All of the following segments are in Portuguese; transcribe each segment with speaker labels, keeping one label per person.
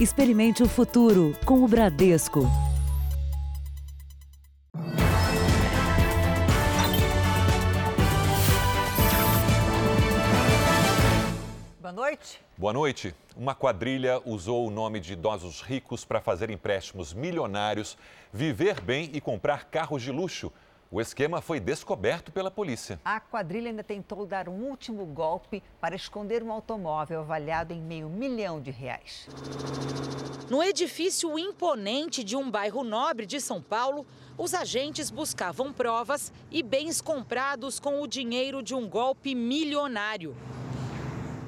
Speaker 1: Experimente o futuro com o Bradesco.
Speaker 2: Boa noite.
Speaker 3: Boa noite. Uma quadrilha usou o nome de idosos ricos para fazer empréstimos milionários, viver bem e comprar carros de luxo. O esquema foi descoberto pela polícia.
Speaker 2: A quadrilha ainda tentou dar um último golpe para esconder um automóvel avaliado em meio milhão de reais.
Speaker 4: No edifício imponente de um bairro nobre de São Paulo, os agentes buscavam provas e bens comprados com o dinheiro de um golpe milionário.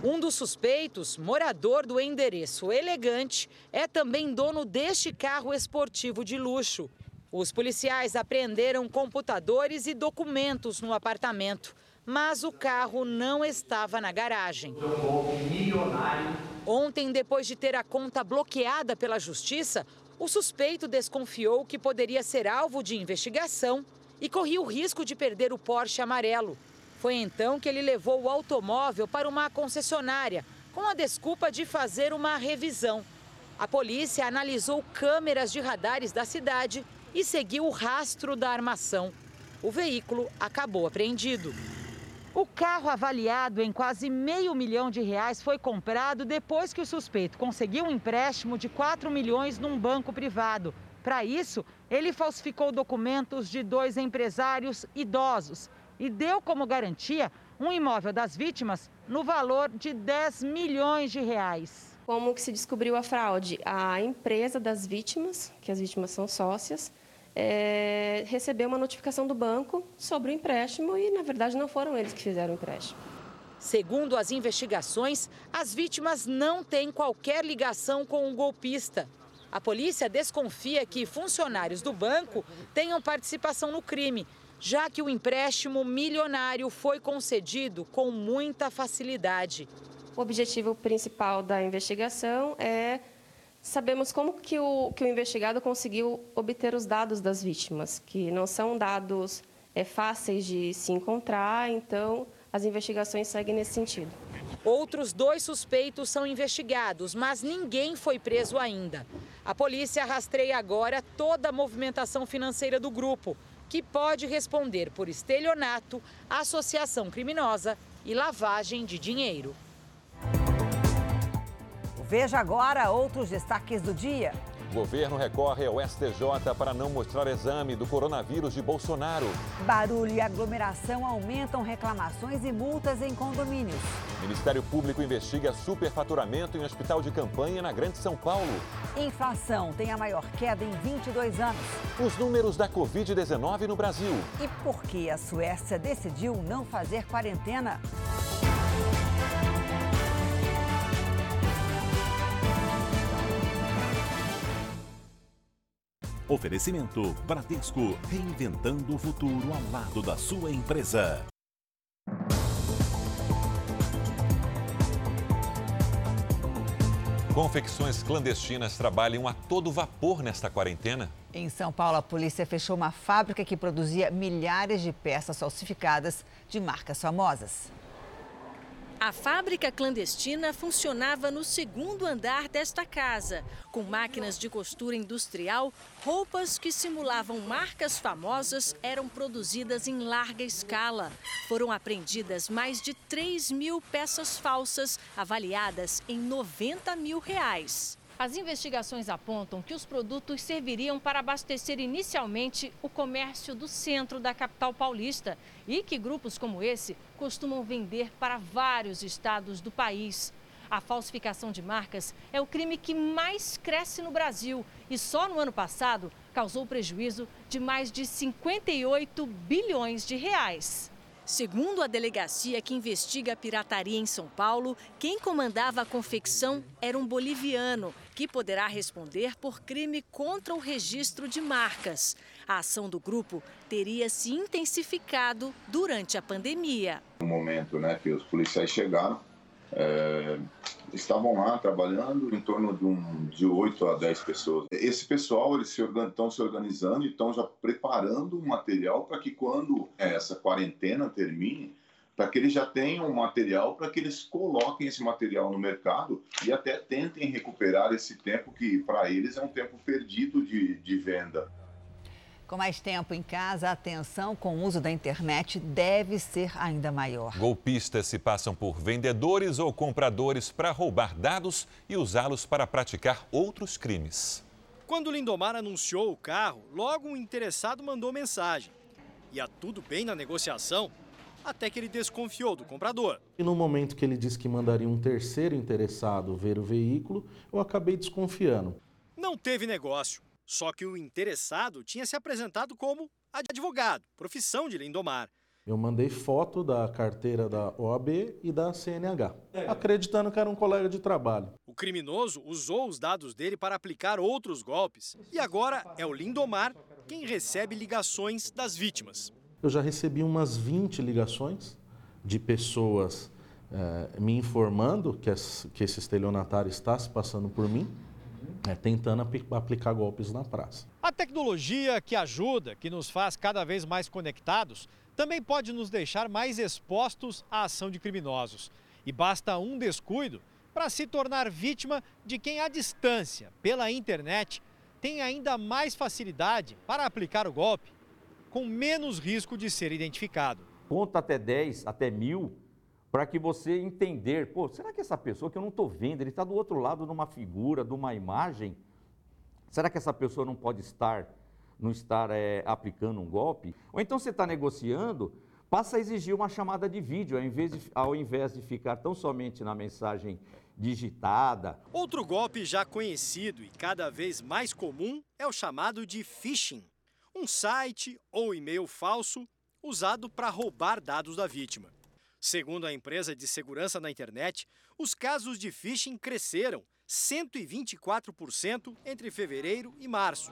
Speaker 4: Um dos suspeitos, morador do endereço elegante, é também dono deste carro esportivo de luxo. Os policiais apreenderam computadores e documentos no apartamento, mas o carro não estava na garagem. Ontem, depois de ter a conta bloqueada pela justiça, o suspeito desconfiou que poderia ser alvo de investigação e corria o risco de perder o Porsche amarelo. Foi então que ele levou o automóvel para uma concessionária, com a desculpa de fazer uma revisão. A polícia analisou câmeras de radares da cidade e seguiu o rastro da armação. O veículo acabou apreendido. O carro avaliado em quase meio milhão de reais foi comprado depois que o suspeito conseguiu um empréstimo de 4 milhões num banco privado. Para isso, ele falsificou documentos de dois empresários idosos e deu como garantia um imóvel das vítimas no valor de 10 milhões de reais.
Speaker 5: Como que se descobriu a fraude? A empresa das vítimas, que as vítimas são sócias, é, recebeu uma notificação do banco sobre o empréstimo e, na verdade, não foram eles que fizeram o empréstimo.
Speaker 4: Segundo as investigações, as vítimas não têm qualquer ligação com o golpista. A polícia desconfia que funcionários do banco tenham participação no crime já que o empréstimo milionário foi concedido com muita facilidade.
Speaker 5: O objetivo principal da investigação é sabermos como que o, que o investigado conseguiu obter os dados das vítimas, que não são dados é, fáceis de se encontrar, então as investigações seguem nesse sentido.
Speaker 4: Outros dois suspeitos são investigados, mas ninguém foi preso ainda. A polícia rastreia agora toda a movimentação financeira do grupo que pode responder por estelionato, associação criminosa e lavagem de dinheiro.
Speaker 2: Veja agora outros destaques do dia.
Speaker 3: O governo recorre ao STJ para não mostrar exame do coronavírus de Bolsonaro.
Speaker 2: Barulho e aglomeração aumentam reclamações e multas em condomínios.
Speaker 3: O Ministério Público investiga superfaturamento em hospital de campanha na Grande São Paulo.
Speaker 2: Inflação tem a maior queda em 22 anos.
Speaker 3: Os números da Covid-19 no Brasil.
Speaker 2: E por que a Suécia decidiu não fazer quarentena?
Speaker 6: Oferecimento Bradesco, reinventando o futuro ao lado da sua empresa.
Speaker 3: Confecções clandestinas trabalham a todo vapor nesta quarentena.
Speaker 2: Em São Paulo, a polícia fechou uma fábrica que produzia milhares de peças falsificadas de marcas famosas.
Speaker 7: A fábrica clandestina funcionava no segundo andar desta casa, com máquinas de costura industrial, roupas que simulavam marcas famosas eram produzidas em larga escala. Foram apreendidas mais de 3 mil peças falsas, avaliadas em 90 mil reais.
Speaker 8: As investigações apontam que os produtos serviriam para abastecer inicialmente o comércio do centro da capital paulista e que grupos como esse costumam vender para vários estados do país. A falsificação de marcas é o crime que mais cresce no Brasil e só no ano passado causou prejuízo de mais de 58 bilhões de reais.
Speaker 7: Segundo a delegacia que investiga a pirataria em São Paulo, quem comandava a confecção era um boliviano, que poderá responder por crime contra o registro de marcas. A ação do grupo teria se intensificado durante a pandemia.
Speaker 9: No momento né, que os policiais chegaram, é, estavam lá trabalhando em torno de, um, de 8 a 10 pessoas. Esse pessoal eles se estão se organizando e estão já preparando o material para que quando essa quarentena termine, para que eles já tenham material, para que eles coloquem esse material no mercado e até tentem recuperar esse tempo que para eles é um tempo perdido de, de venda.
Speaker 2: Com mais tempo em casa, a atenção com o uso da internet deve ser ainda maior.
Speaker 3: Golpistas se passam por vendedores ou compradores para roubar dados e usá-los para praticar outros crimes.
Speaker 10: Quando Lindomar anunciou o carro, logo um interessado mandou mensagem. Ia tudo bem na negociação, até que ele desconfiou do comprador.
Speaker 11: E no momento que ele disse que mandaria um terceiro interessado ver o veículo, eu acabei desconfiando.
Speaker 10: Não teve negócio. Só que o interessado tinha se apresentado como advogado, profissão de Lindomar.
Speaker 11: Eu mandei foto da carteira da OAB e da CNH, acreditando que era um colega de trabalho.
Speaker 10: O criminoso usou os dados dele para aplicar outros golpes. E agora é o Lindomar quem recebe ligações das vítimas.
Speaker 11: Eu já recebi umas 20 ligações de pessoas eh, me informando que, que esse estelionatário está se passando por mim é, tentando aplicar golpes na praça.
Speaker 10: A tecnologia que ajuda, que nos faz cada vez mais conectados, também pode nos deixar mais expostos à ação de criminosos. E basta um descuido para se tornar vítima de quem, à distância, pela internet, tem ainda mais facilidade para aplicar o golpe, com menos risco de ser identificado.
Speaker 12: Conta até 10, até mil, para que você entender, pô, será que essa pessoa que eu não estou vendo, ele está do outro lado de uma figura, de uma imagem, será que essa pessoa não pode estar, não estar é, aplicando um golpe? Ou então você está negociando, passa a exigir uma chamada de vídeo, ao invés, de, ao invés de ficar tão somente na mensagem digitada.
Speaker 10: Outro golpe já conhecido e cada vez mais comum é o chamado de phishing, um site ou e-mail falso usado para roubar dados da vítima. Segundo a empresa de segurança na internet, os casos de phishing cresceram 124% entre fevereiro e março.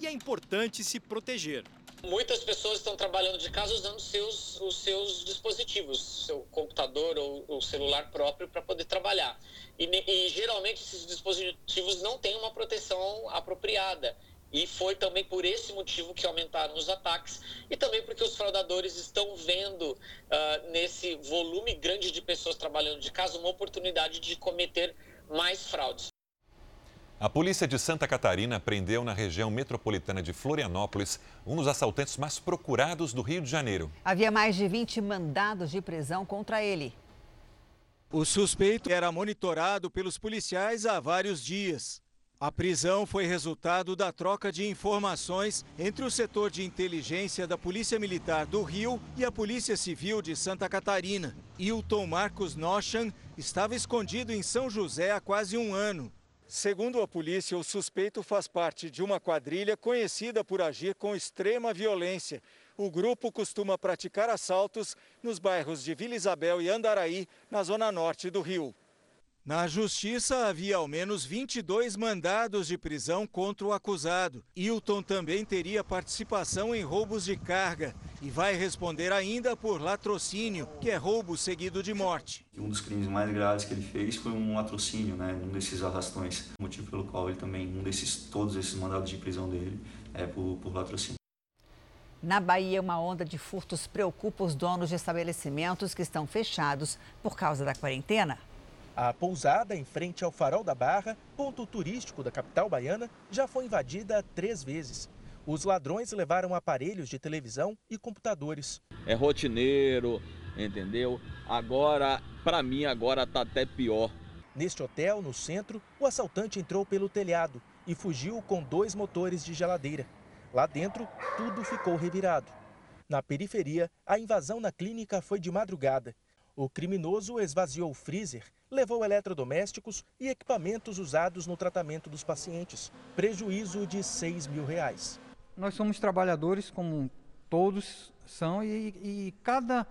Speaker 10: E é importante se proteger.
Speaker 13: Muitas pessoas estão trabalhando de casa usando seus, os seus dispositivos, seu computador ou o celular próprio para poder trabalhar. E, e geralmente esses dispositivos não têm uma proteção apropriada. E foi também por esse motivo que aumentaram os ataques e também porque os fraudadores estão vendo uh, nesse volume grande de pessoas trabalhando de casa uma oportunidade de cometer mais fraudes.
Speaker 3: A polícia de Santa Catarina prendeu na região metropolitana de Florianópolis um dos assaltantes mais procurados do Rio de Janeiro.
Speaker 2: Havia mais de 20 mandados de prisão contra ele.
Speaker 14: O suspeito era monitorado pelos policiais há vários dias. A prisão foi resultado da troca de informações entre o setor de inteligência da Polícia Militar do Rio e a Polícia Civil de Santa Catarina. Hilton Marcos Nochan estava escondido em São José há quase um ano. Segundo a polícia, o suspeito faz parte de uma quadrilha conhecida por agir com extrema violência. O grupo costuma praticar assaltos nos bairros de Vila Isabel e Andaraí, na zona norte do Rio. Na justiça havia ao menos 22 mandados de prisão contra o acusado. Hilton também teria participação em roubos de carga e vai responder ainda por latrocínio, que é roubo seguido de morte.
Speaker 15: Um dos crimes mais graves que ele fez foi um latrocínio, né, um desses arrastões, motivo pelo qual ele também um desses todos esses mandados de prisão dele é por, por latrocínio.
Speaker 2: Na Bahia, uma onda de furtos preocupa os donos de estabelecimentos que estão fechados por causa da quarentena.
Speaker 16: A pousada, em frente ao Farol da Barra, ponto turístico da capital baiana, já foi invadida três vezes. Os ladrões levaram aparelhos de televisão e computadores.
Speaker 17: É rotineiro, entendeu? Agora, para mim, agora tá até pior.
Speaker 16: Neste hotel, no centro, o assaltante entrou pelo telhado e fugiu com dois motores de geladeira. Lá dentro, tudo ficou revirado. Na periferia, a invasão na clínica foi de madrugada. O criminoso esvaziou o freezer, levou eletrodomésticos e equipamentos usados no tratamento dos pacientes. Prejuízo de 6 mil reais.
Speaker 18: Nós somos trabalhadores, como todos são, e, e cada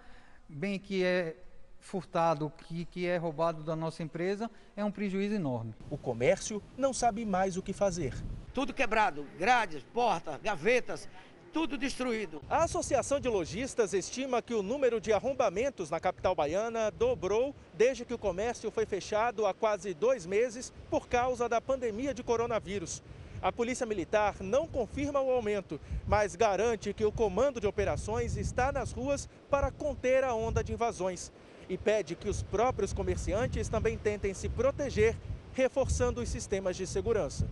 Speaker 18: bem que é furtado, que, que é roubado da nossa empresa, é um prejuízo enorme.
Speaker 16: O comércio não sabe mais o que fazer.
Speaker 19: Tudo quebrado, grades, portas, gavetas, tudo destruído.
Speaker 16: A Associação de Lojistas estima que o número de arrombamentos na capital baiana dobrou desde que o comércio foi fechado há quase dois meses por causa da pandemia de coronavírus. A Polícia Militar não confirma o aumento, mas garante que o comando de operações está nas ruas para conter a onda de invasões e pede que os próprios comerciantes também tentem se proteger, reforçando os sistemas de segurança.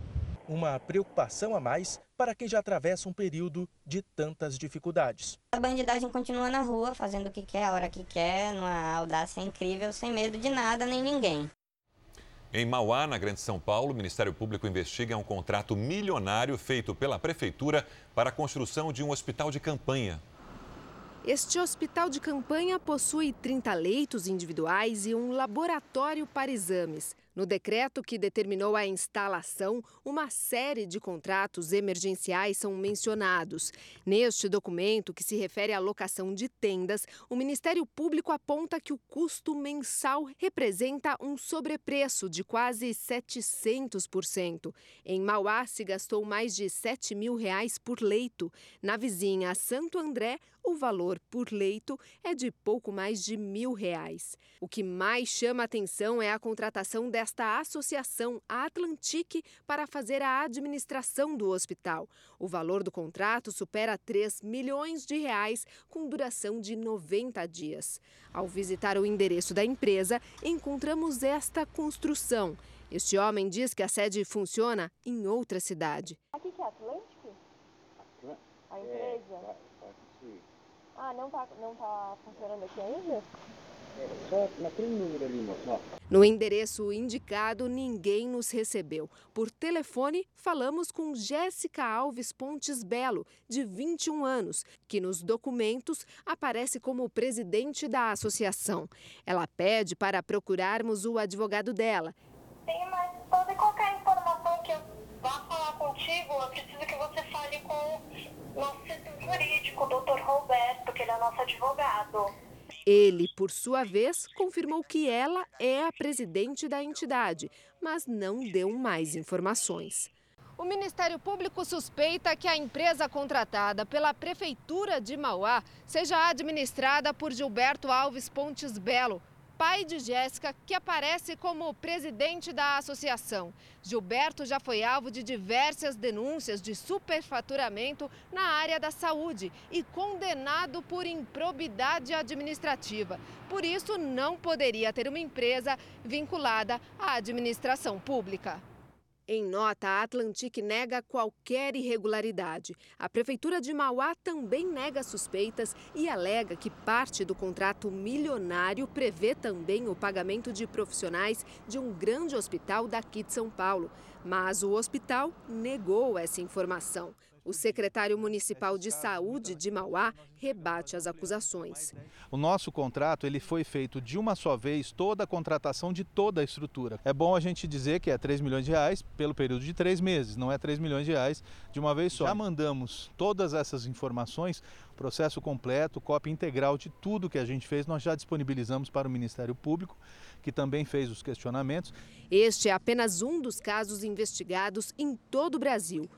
Speaker 16: Uma preocupação a mais para quem já atravessa um período de tantas dificuldades.
Speaker 20: A bandidagem continua na rua, fazendo o que quer, a hora que quer, numa audácia incrível, sem medo de nada nem ninguém.
Speaker 3: Em Mauá, na Grande São Paulo, o Ministério Público investiga um contrato milionário feito pela Prefeitura para a construção de um hospital de campanha.
Speaker 21: Este hospital de campanha possui 30 leitos individuais e um laboratório para exames. No decreto que determinou a instalação, uma série de contratos emergenciais são mencionados. Neste documento, que se refere à locação de tendas, o Ministério Público aponta que o custo mensal representa um sobrepreço de quase 700%. Em Mauá, se gastou mais de 7 mil reais por leito. Na vizinha Santo André, o valor por leito é de pouco mais de mil reais. O que mais chama atenção é a contratação desta associação, a Atlantique, para fazer a administração do hospital. O valor do contrato supera 3 milhões de reais, com duração de 90 dias. Ao visitar o endereço da empresa, encontramos esta construção. Este homem diz que a sede funciona em outra cidade.
Speaker 22: Aqui que é Atlântico? A empresa? Ah, não tá, não tá funcionando aqui ainda?
Speaker 23: É, só naquele número ali, moço.
Speaker 21: No endereço indicado, ninguém nos recebeu. Por telefone, falamos com Jéssica Alves Pontes Belo, de 21 anos, que nos documentos aparece como presidente da associação. Ela pede para procurarmos o advogado dela.
Speaker 22: Sim, mas toda e qualquer informação que eu vá falar contigo, eu preciso que você fale com nosso setor jurídico, o doutor Roberto, que ele é nosso advogado.
Speaker 21: Ele, por sua vez, confirmou que ela é a presidente da entidade, mas não deu mais informações. O Ministério Público suspeita que a empresa contratada pela Prefeitura de Mauá seja administrada por Gilberto Alves Pontes Belo, pai de Jéssica, que aparece como presidente da associação. Gilberto já foi alvo de diversas denúncias de superfaturamento na área da saúde e condenado por improbidade administrativa. Por isso, não poderia ter uma empresa vinculada à administração pública. Em nota, a Atlantic nega qualquer irregularidade. A Prefeitura de Mauá também nega suspeitas e alega que parte do contrato milionário prevê também o pagamento de profissionais de um grande hospital daqui de São Paulo. Mas o hospital negou essa informação. O secretário municipal de saúde de Mauá rebate as acusações.
Speaker 24: O nosso contrato ele foi feito de uma só vez, toda a contratação de toda a estrutura. É bom a gente dizer que é 3 milhões de reais pelo período de três meses, não é 3 milhões de reais de uma vez só. Já mandamos todas essas informações, processo completo, cópia integral de tudo que a gente fez, nós já disponibilizamos para o Ministério Público, que também fez os questionamentos.
Speaker 21: Este é apenas um dos casos investigados em todo o Brasil.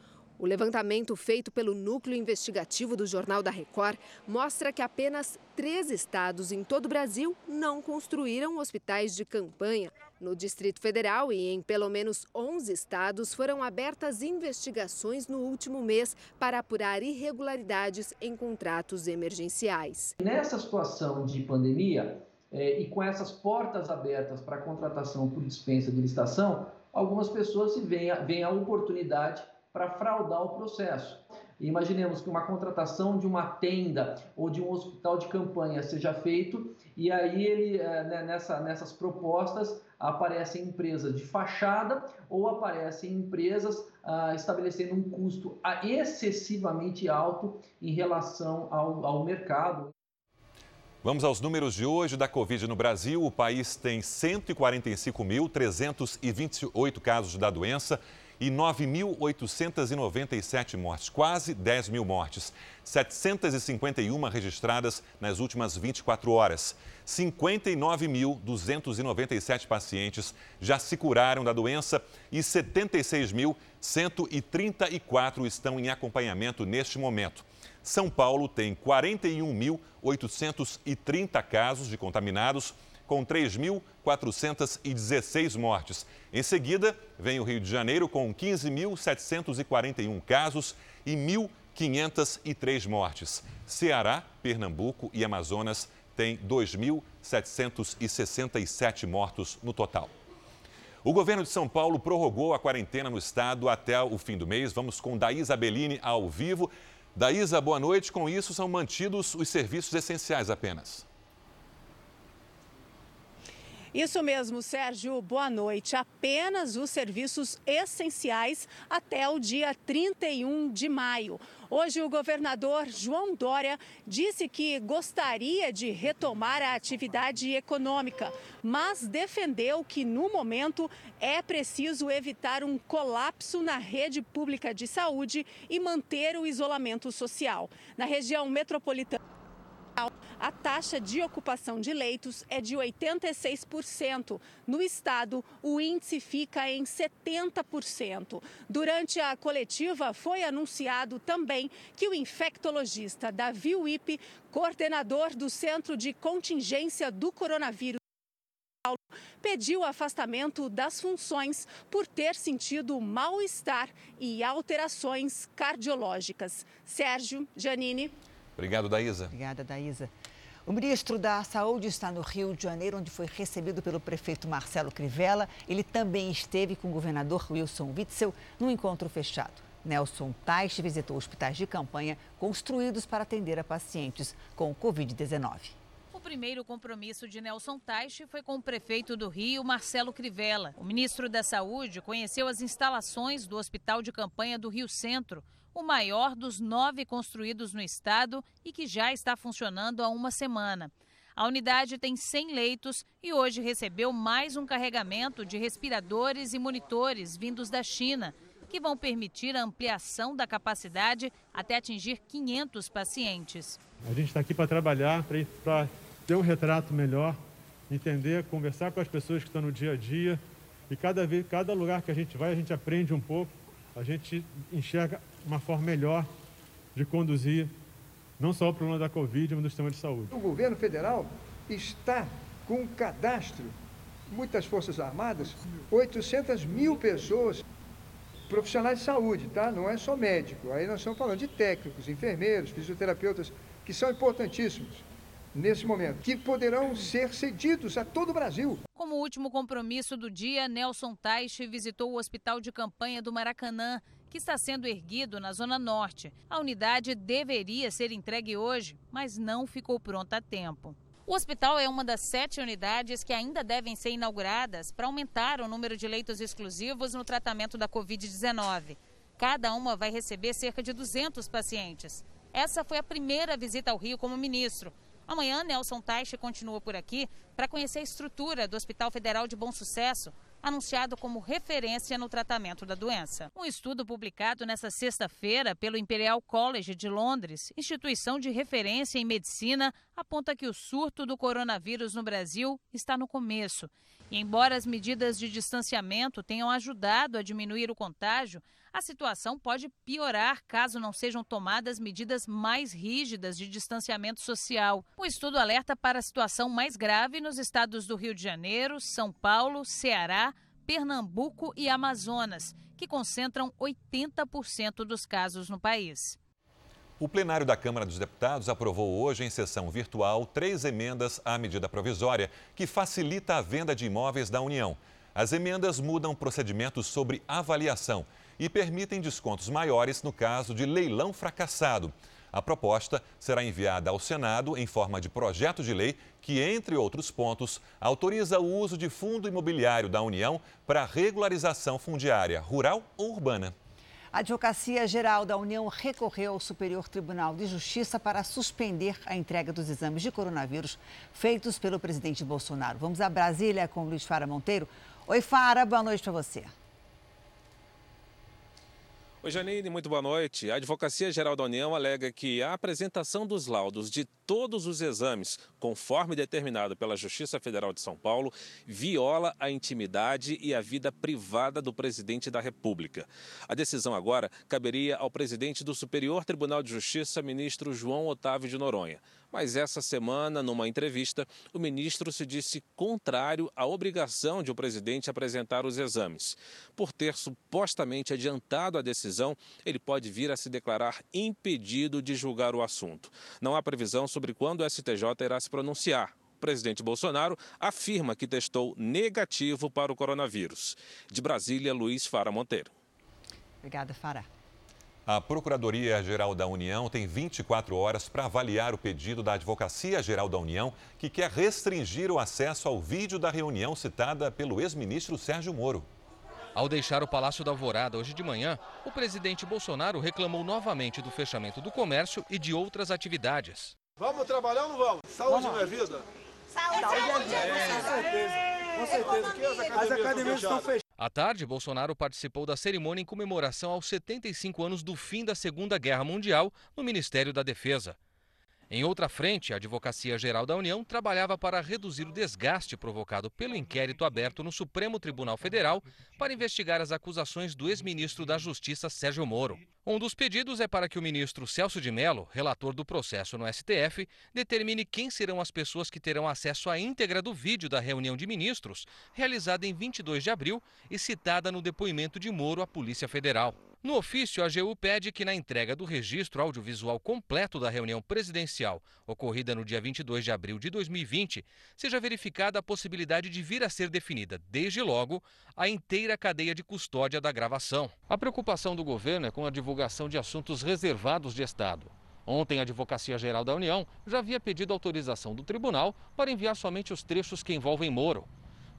Speaker 21: O levantamento feito pelo Núcleo Investigativo do Jornal da Record mostra que apenas três estados em todo o Brasil não construíram hospitais de campanha. No Distrito Federal e em pelo menos 11 estados foram abertas investigações no último mês para apurar irregularidades em contratos emergenciais.
Speaker 25: Nessa situação de pandemia eh, e com essas portas abertas para contratação por dispensa de licitação, algumas pessoas se veem, veem a oportunidade para fraudar o processo. Imaginemos que uma contratação de uma tenda ou de um hospital de campanha seja feito e aí ele né, nessa, nessas propostas aparecem empresas de fachada ou aparecem empresas ah, estabelecendo um custo excessivamente alto em relação ao, ao mercado.
Speaker 3: Vamos aos números de hoje da Covid no Brasil. O país tem 145.328 casos da doença e 9.897 mortes, quase 10 mil mortes. 751 registradas nas últimas 24 horas. 59.297 pacientes já se curaram da doença e 76.134 estão em acompanhamento neste momento. São Paulo tem 41.830 casos de contaminados com 3.416 mortes. Em seguida, vem o Rio de Janeiro, com 15.741 casos e 1.503 mortes. Ceará, Pernambuco e Amazonas têm 2.767 mortos no total. O governo de São Paulo prorrogou a quarentena no estado até o fim do mês. Vamos com Daísa Bellini ao vivo. Daísa, boa noite. Com isso, são mantidos os serviços essenciais apenas.
Speaker 26: Isso mesmo, Sérgio. Boa noite. Apenas os serviços essenciais até o dia 31 de maio. Hoje, o governador João Dória disse que gostaria de retomar a atividade econômica, mas defendeu que, no momento, é preciso evitar um colapso na rede pública de saúde e manter o isolamento social. Na região metropolitana, a taxa de ocupação de leitos é de 86%. No estado, o índice fica em 70%. Durante a coletiva, foi anunciado também que o infectologista Davi Wipe, coordenador do Centro de Contingência do Coronavírus, pediu afastamento das funções por ter sentido mal-estar e alterações cardiológicas. Sérgio Janine.
Speaker 3: Obrigado, Daísa.
Speaker 2: Obrigada, Daísa. O ministro da Saúde está no Rio de Janeiro, onde foi recebido pelo prefeito Marcelo Crivella. Ele também esteve com o governador Wilson Witzel num encontro fechado. Nelson Teich visitou hospitais de campanha construídos para atender a pacientes com Covid-19.
Speaker 27: O primeiro compromisso de Nelson Teich foi com o prefeito do Rio, Marcelo Crivella. O ministro da Saúde conheceu as instalações do Hospital de Campanha do Rio Centro, o maior dos nove construídos no estado e que já está funcionando há uma semana. A unidade tem 100 leitos e hoje recebeu mais um carregamento de respiradores e monitores vindos da China, que vão permitir a ampliação da capacidade até atingir 500 pacientes.
Speaker 28: A gente está aqui para trabalhar, para ter um retrato melhor, entender, conversar com as pessoas que estão no dia a dia. E cada, vez, cada lugar que a gente vai, a gente aprende um pouco, a gente enxerga uma forma melhor de conduzir não só o problema da Covid, mas do sistema de saúde.
Speaker 29: O governo federal está com um cadastro, muitas forças armadas, 800 mil pessoas, profissionais de saúde, tá? Não é só médico. Aí nós estamos falando de técnicos, enfermeiros, fisioterapeutas, que são importantíssimos nesse momento, que poderão ser cedidos a todo o Brasil.
Speaker 27: Como último compromisso do dia, Nelson Teich visitou o Hospital de Campanha do Maracanã, que está sendo erguido na Zona Norte. A unidade deveria ser entregue hoje, mas não ficou pronta a tempo. O hospital é uma das sete unidades que ainda devem ser inauguradas para aumentar o número de leitos exclusivos no tratamento da Covid-19. Cada uma vai receber cerca de 200 pacientes. Essa foi a primeira visita ao Rio como ministro. Amanhã, Nelson Taixe continua por aqui para conhecer a estrutura do Hospital Federal de Bom Sucesso, anunciado como referência no tratamento da doença. Um estudo publicado nesta sexta-feira pelo Imperial College de Londres, instituição de referência em medicina, aponta que o surto do coronavírus no Brasil está no começo. E embora as medidas de distanciamento tenham ajudado a diminuir o contágio, a situação pode piorar caso não sejam tomadas medidas mais rígidas de distanciamento social. O estudo alerta para a situação mais grave nos estados do Rio de Janeiro, São Paulo, Ceará, Pernambuco e Amazonas, que concentram 80% dos casos no país.
Speaker 3: O plenário da Câmara dos Deputados aprovou hoje, em sessão virtual, três emendas à medida provisória que facilita a venda de imóveis da União. As emendas mudam procedimentos sobre avaliação e permitem descontos maiores no caso de leilão fracassado. A proposta será enviada ao Senado em forma de projeto de lei que, entre outros pontos, autoriza o uso de fundo imobiliário da União para regularização fundiária rural ou urbana.
Speaker 2: A Advocacia Geral da União recorreu ao Superior Tribunal de Justiça para suspender a entrega dos exames de coronavírus feitos pelo presidente Bolsonaro. Vamos a Brasília com Luiz Fara Monteiro. Oi, Fara, boa noite para você.
Speaker 30: Oi, Janine, muito boa noite. A Advocacia Geral da União alega que a apresentação dos laudos de
Speaker 31: todos os exames, conforme determinado pela Justiça Federal de São Paulo, viola a intimidade e a vida privada do presidente da República. A decisão agora caberia ao presidente do Superior Tribunal de Justiça, ministro João Otávio de Noronha. Mas essa semana, numa entrevista, o ministro se disse contrário à obrigação de o presidente apresentar os exames. Por ter supostamente adiantado a decisão, ele pode vir a se declarar impedido de julgar o assunto. Não há previsão sobre quando o STJ irá se pronunciar. O presidente Bolsonaro afirma que testou negativo para o coronavírus. De Brasília, Luiz Fara Monteiro.
Speaker 2: Obrigada, Fara.
Speaker 3: A Procuradoria-Geral da União tem 24 horas para avaliar o pedido da Advocacia-Geral da União, que quer restringir o acesso ao vídeo da reunião citada pelo ex-ministro Sérgio Moro.
Speaker 30: Ao deixar o Palácio da Alvorada hoje de manhã, o presidente Bolsonaro reclamou novamente do fechamento do comércio e de outras atividades.
Speaker 32: Vamos trabalhar ou não vamos? Saúde não é vida?
Speaker 33: Saúde, é vida. Com certeza. Com certeza. Que as academias, as academias estão fechadas.
Speaker 30: À tarde, Bolsonaro participou da cerimônia em comemoração aos 75 anos do fim da Segunda Guerra Mundial no Ministério da Defesa. Em outra frente, a Advocacia Geral da União trabalhava para reduzir o desgaste provocado pelo inquérito aberto no Supremo Tribunal Federal para investigar as acusações do ex-ministro da Justiça Sérgio Moro. Um dos pedidos é para que o ministro Celso de Mello, relator do processo no STF, determine quem serão as pessoas que terão acesso à íntegra do vídeo da reunião de ministros, realizada em 22 de abril e citada no depoimento de Moro à Polícia Federal. No ofício, a AGU pede que na entrega do registro audiovisual completo da reunião presidencial, ocorrida no dia 22 de abril de 2020, seja verificada a possibilidade de vir a ser definida, desde logo, a inteira cadeia de custódia da gravação. A preocupação do governo é com a divulgação de assuntos reservados de Estado. Ontem, a Advocacia Geral da União já havia pedido autorização do tribunal para enviar somente os trechos que envolvem Moro.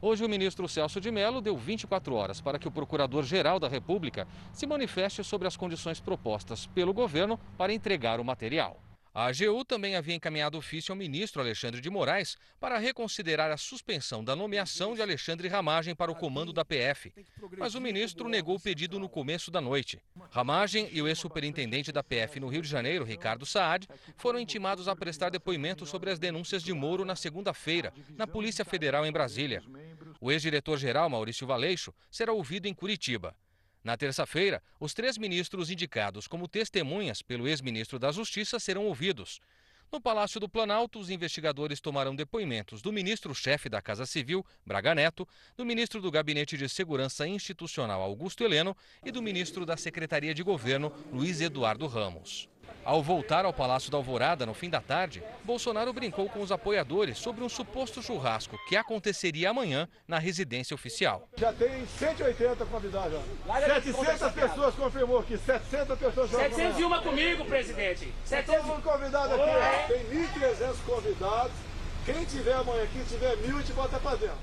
Speaker 30: Hoje, o ministro Celso de Mello deu 24 horas para que o Procurador-Geral da República se manifeste sobre as condições propostas pelo governo para entregar o material. A AGU também havia encaminhado ofício ao ministro Alexandre de Moraes para reconsiderar a suspensão da nomeação de Alexandre Ramagem para o comando da PF. Mas o ministro negou o pedido no começo da noite. Ramagem e o ex-superintendente da PF no Rio de Janeiro, Ricardo Saad, foram intimados a prestar depoimento sobre as denúncias de Moro na segunda-feira, na Polícia Federal em Brasília. O ex-diretor-geral, Maurício Valeixo, será ouvido em Curitiba. Na terça-feira, os três ministros indicados como testemunhas pelo ex-ministro da Justiça serão ouvidos. No Palácio do Planalto, os investigadores tomarão depoimentos do ministro-chefe da Casa Civil, Braga Neto, do ministro do Gabinete de Segurança Institucional, Augusto Heleno, e do ministro da Secretaria de Governo, Luiz Eduardo Ramos. Ao voltar ao Palácio da Alvorada no fim da tarde, Bolsonaro brincou com os apoiadores sobre um suposto churrasco que aconteceria amanhã na residência oficial.
Speaker 32: Já tem 180 convidados. 700 pessoas confirmou aqui, 700 pessoas já
Speaker 34: 701 comigo, presidente.
Speaker 32: 700... Todo mundo convidado aqui. Oi. Tem 1.300 convidados. Quem tiver amanhã aqui, tiver mil, a gente bota pra dentro.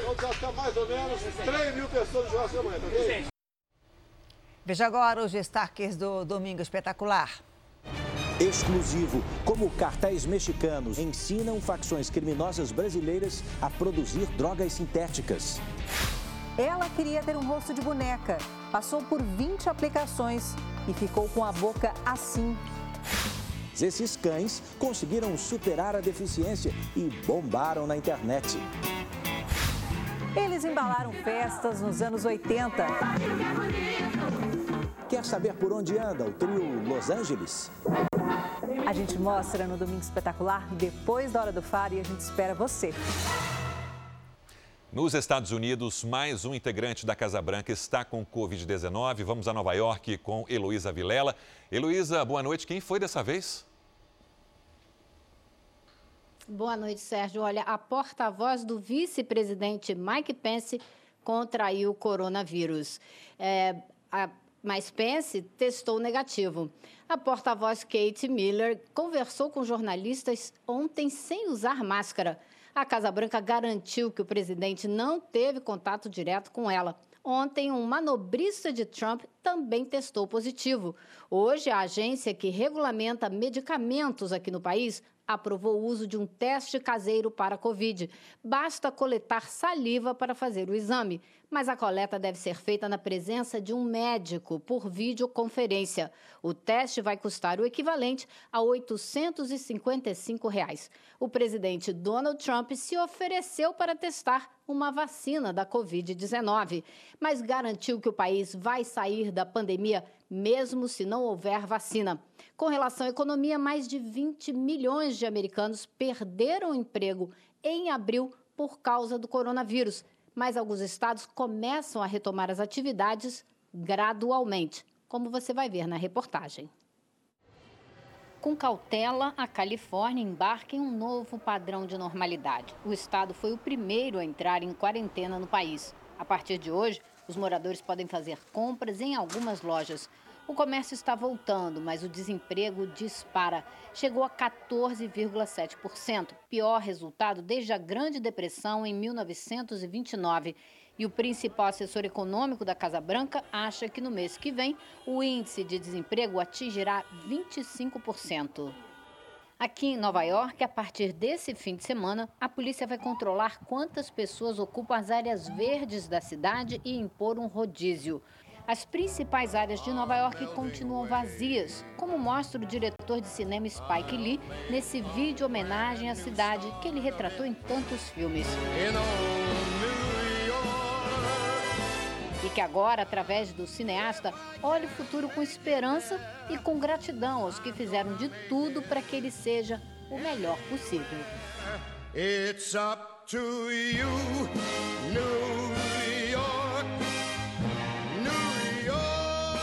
Speaker 32: Então já está mais ou menos 3 mil pessoas no churrasco amanhã, tá ok?
Speaker 2: Veja agora os destaques do Domingo Espetacular.
Speaker 35: Exclusivo. Como cartéis mexicanos ensinam facções criminosas brasileiras a produzir drogas sintéticas.
Speaker 36: Ela queria ter um rosto de boneca. Passou por 20 aplicações e ficou com a boca assim.
Speaker 35: Esses cães conseguiram superar a deficiência e bombaram na internet.
Speaker 36: Eles embalaram festas nos anos 80.
Speaker 35: Quer saber por onde anda o trio Los Angeles?
Speaker 36: A gente mostra no Domingo Espetacular depois da Hora do Faro e a gente espera você.
Speaker 3: Nos Estados Unidos, mais um integrante da Casa Branca está com Covid-19. Vamos a Nova York com Heloísa Vilela. Heloísa, boa noite. Quem foi dessa vez?
Speaker 37: Boa noite, Sérgio. Olha, a porta-voz do vice-presidente Mike Pence contraiu o coronavírus. É, a, mas Pence testou negativo. A porta-voz Kate Miller conversou com jornalistas ontem sem usar máscara. A Casa Branca garantiu que o presidente não teve contato direto com ela. Ontem, um manobrista de Trump também testou positivo. Hoje, a agência que regulamenta medicamentos aqui no país aprovou o uso de um teste caseiro para a Covid. Basta coletar saliva para fazer o exame, mas a coleta deve ser feita na presença de um médico por videoconferência. O teste vai custar o equivalente a 855 reais. O presidente Donald Trump se ofereceu para testar uma vacina da Covid-19, mas garantiu que o país vai sair da pandemia mesmo se não houver vacina. Com relação à economia, mais de 20 milhões de americanos perderam emprego em abril por causa do coronavírus, mas alguns estados começam a retomar as atividades gradualmente, como você vai ver na reportagem. Com cautela, a Califórnia embarca em um novo padrão de normalidade. O estado foi o primeiro a entrar em quarentena no país. A partir de hoje, os moradores podem fazer compras em algumas lojas. O comércio está voltando, mas o desemprego dispara. Chegou a 14,7%, pior resultado desde a Grande Depressão em 1929. E o principal assessor econômico da Casa Branca acha que no mês que vem o índice de desemprego atingirá 25%. Aqui em Nova York, a partir desse fim de semana, a polícia vai controlar quantas pessoas ocupam as áreas verdes da cidade e impor um rodízio. As principais áreas de Nova York continuam vazias, como mostra o diretor de cinema Spike Lee nesse vídeo homenagem à cidade que ele retratou em tantos filmes. E que agora, através do cineasta, olha o futuro com esperança e com gratidão aos que fizeram de tudo para que ele seja o melhor possível. It's up to you, New
Speaker 3: York, New York.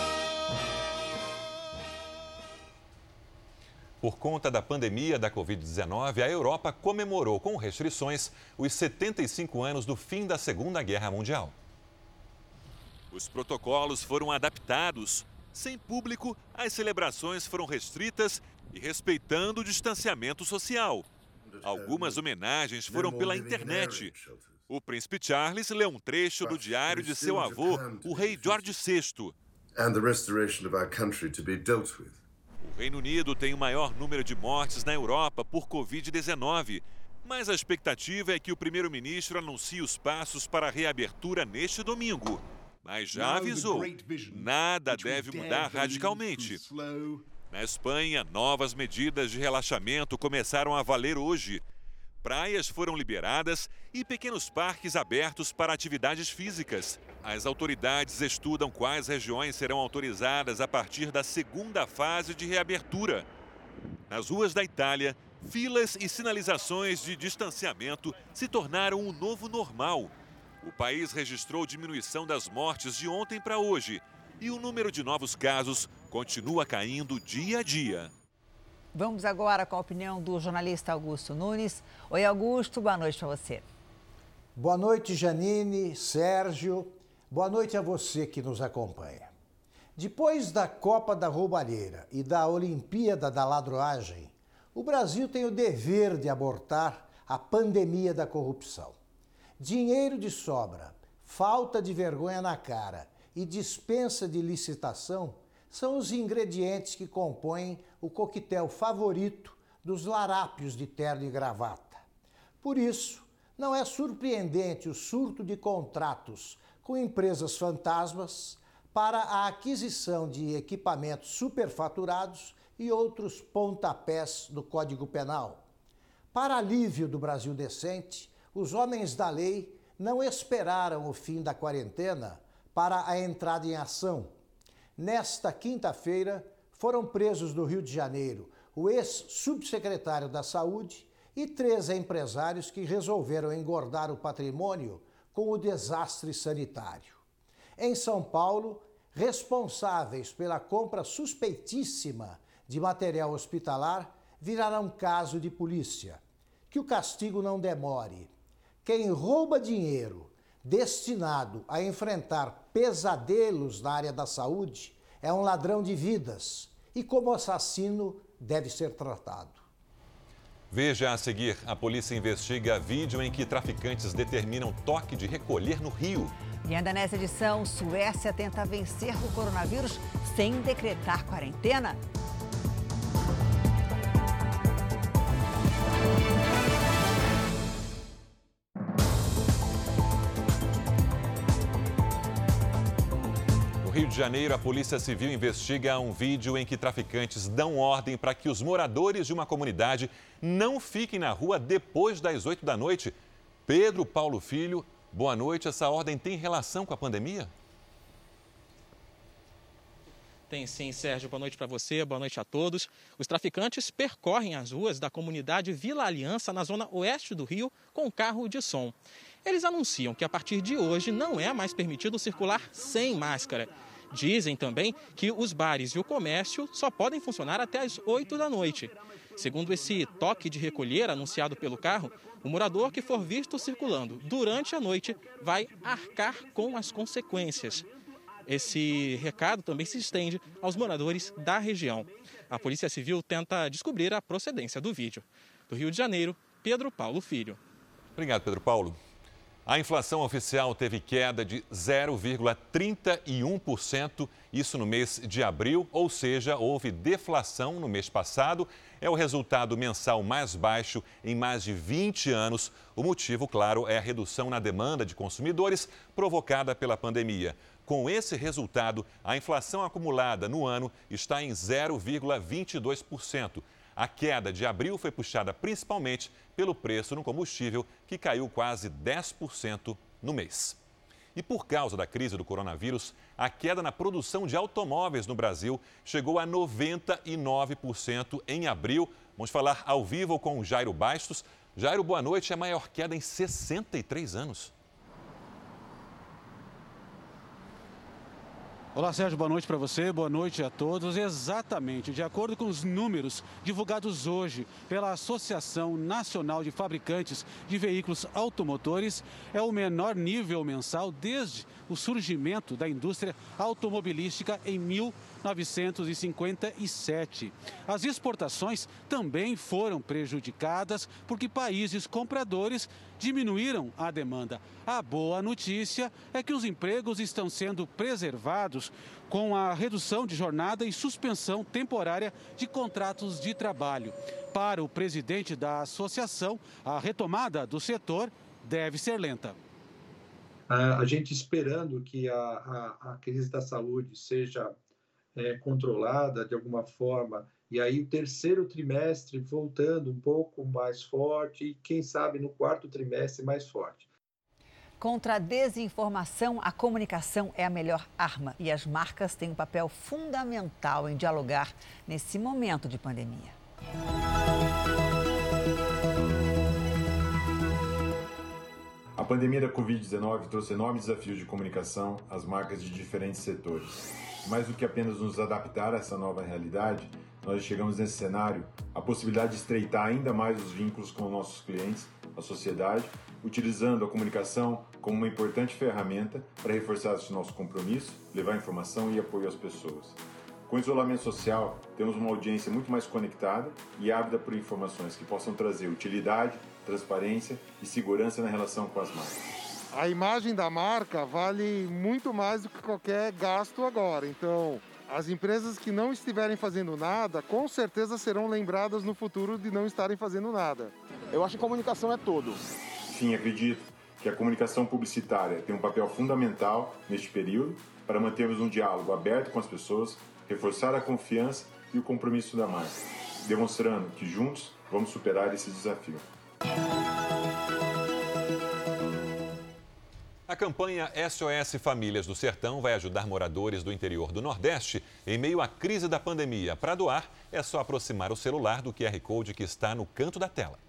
Speaker 3: Por conta da pandemia da Covid-19, a Europa comemorou com restrições os 75 anos do fim da Segunda Guerra Mundial. Os protocolos foram adaptados. Sem público, as celebrações foram restritas e respeitando o distanciamento social. Algumas homenagens foram pela internet. O príncipe Charles leu um trecho do diário de seu avô, o rei George VI. O Reino Unido tem o maior número de mortes na Europa por Covid-19. Mas a expectativa é que o primeiro-ministro anuncie os passos para a reabertura neste domingo mas já avisou: nada deve mudar radicalmente. Na Espanha, novas medidas de relaxamento começaram a valer hoje. Praias foram liberadas e pequenos parques abertos para atividades físicas. As autoridades estudam quais regiões serão autorizadas a partir da segunda fase de reabertura. Nas ruas da Itália, filas e sinalizações de distanciamento se tornaram o um novo normal o país registrou diminuição das mortes de ontem para hoje e o número de novos casos continua caindo dia a dia.
Speaker 2: Vamos agora com a opinião do jornalista Augusto Nunes. Oi, Augusto, boa noite para você.
Speaker 38: Boa noite, Janine, Sérgio. Boa noite a você que nos acompanha. Depois da Copa da Roubalheira e da Olimpíada da Ladroagem, o Brasil tem o dever de abortar a pandemia da corrupção. Dinheiro de sobra, falta de vergonha na cara e dispensa de licitação são os ingredientes que compõem o coquetel favorito dos larápios de terno e gravata. Por isso, não é surpreendente o surto de contratos com empresas fantasmas para a aquisição de equipamentos superfaturados e outros pontapés do Código Penal. Para alívio do Brasil decente, os homens da lei não esperaram o fim da quarentena para a entrada em ação. Nesta quinta-feira, foram presos no Rio de Janeiro o ex-subsecretário da Saúde e três empresários que resolveram engordar o patrimônio com o desastre sanitário. Em São Paulo, responsáveis pela compra suspeitíssima de material hospitalar viraram caso de polícia. Que o castigo não demore. Quem rouba dinheiro destinado a enfrentar pesadelos na área da saúde é um ladrão de vidas e, como assassino, deve ser tratado.
Speaker 3: Veja a seguir: a polícia investiga vídeo em que traficantes determinam toque de recolher no Rio.
Speaker 2: E ainda nessa edição, Suécia tenta vencer o coronavírus sem decretar quarentena.
Speaker 3: De Janeiro, a Polícia Civil investiga um vídeo em que traficantes dão ordem para que os moradores de uma comunidade não fiquem na rua depois das 8 da noite. Pedro Paulo Filho Boa noite. Essa ordem tem relação com a pandemia?
Speaker 39: Tem sim, Sérgio. Boa noite para você, boa noite a todos. Os traficantes percorrem as ruas da comunidade Vila Aliança, na zona oeste do Rio, com carro de som. Eles anunciam que a partir de hoje não é mais permitido circular sem máscara. Dizem também que os bares e o comércio só podem funcionar até as 8 da noite. Segundo esse toque de recolher anunciado pelo carro, o morador que for visto circulando durante a noite vai arcar com as consequências. Esse recado também se estende aos moradores da região. A Polícia Civil tenta descobrir a procedência do vídeo. Do Rio de Janeiro, Pedro Paulo Filho.
Speaker 3: Obrigado, Pedro Paulo. A inflação oficial teve queda de 0,31%, isso no mês de abril, ou seja, houve deflação no mês passado. É o resultado mensal mais baixo em mais de 20 anos. O motivo, claro, é a redução na demanda de consumidores provocada pela pandemia. Com esse resultado, a inflação acumulada no ano está em 0,22%. A queda de abril foi puxada principalmente pelo preço no combustível, que caiu quase 10% no mês. E por causa da crise do coronavírus, a queda na produção de automóveis no Brasil chegou a 99% em abril. Vamos falar ao vivo com o Jairo Bastos. Jairo, boa noite. É a maior queda em 63 anos.
Speaker 40: Olá, Sérgio, boa noite para você, boa noite a todos. Exatamente, de acordo com os números divulgados hoje pela Associação Nacional de Fabricantes de Veículos Automotores, é o menor nível mensal desde o surgimento da indústria automobilística em 1957. As exportações também foram prejudicadas porque países compradores diminuíram a demanda. A boa notícia é que os empregos estão sendo preservados com a redução de jornada e suspensão temporária de contratos de trabalho. Para o presidente da associação, a retomada do setor deve ser lenta.
Speaker 41: A gente esperando que a, a, a crise da saúde seja é, controlada de alguma forma e aí o terceiro trimestre voltando um pouco mais forte e quem sabe no quarto trimestre mais forte.
Speaker 2: Contra a desinformação, a comunicação é a melhor arma e as marcas têm um papel fundamental em dialogar nesse momento de pandemia.
Speaker 42: Pandemia da Covid-19 trouxe enormes desafios de comunicação às marcas de diferentes setores. Mais do que apenas nos adaptar a essa nova realidade, nós chegamos nesse cenário a possibilidade de estreitar ainda mais os vínculos com nossos clientes, a sociedade, utilizando a comunicação como uma importante ferramenta para reforçar esse nosso compromisso, levar informação e apoio às pessoas. Com o isolamento social, temos uma audiência muito mais conectada e ávida por informações que possam trazer utilidade, transparência e segurança na relação com as marcas.
Speaker 43: A imagem da marca vale muito mais do que qualquer gasto agora. Então, as empresas que não estiverem fazendo nada, com certeza serão lembradas no futuro de não estarem fazendo nada.
Speaker 41: Eu acho que comunicação é tudo.
Speaker 42: Sim, acredito que a comunicação publicitária tem um papel fundamental neste período para mantermos um diálogo aberto com as pessoas, reforçar a confiança e o compromisso da marca, demonstrando que juntos vamos superar esse desafio.
Speaker 3: A campanha SOS Famílias do Sertão vai ajudar moradores do interior do Nordeste em meio à crise da pandemia. Para doar, é só aproximar o celular do QR Code que está no canto da tela.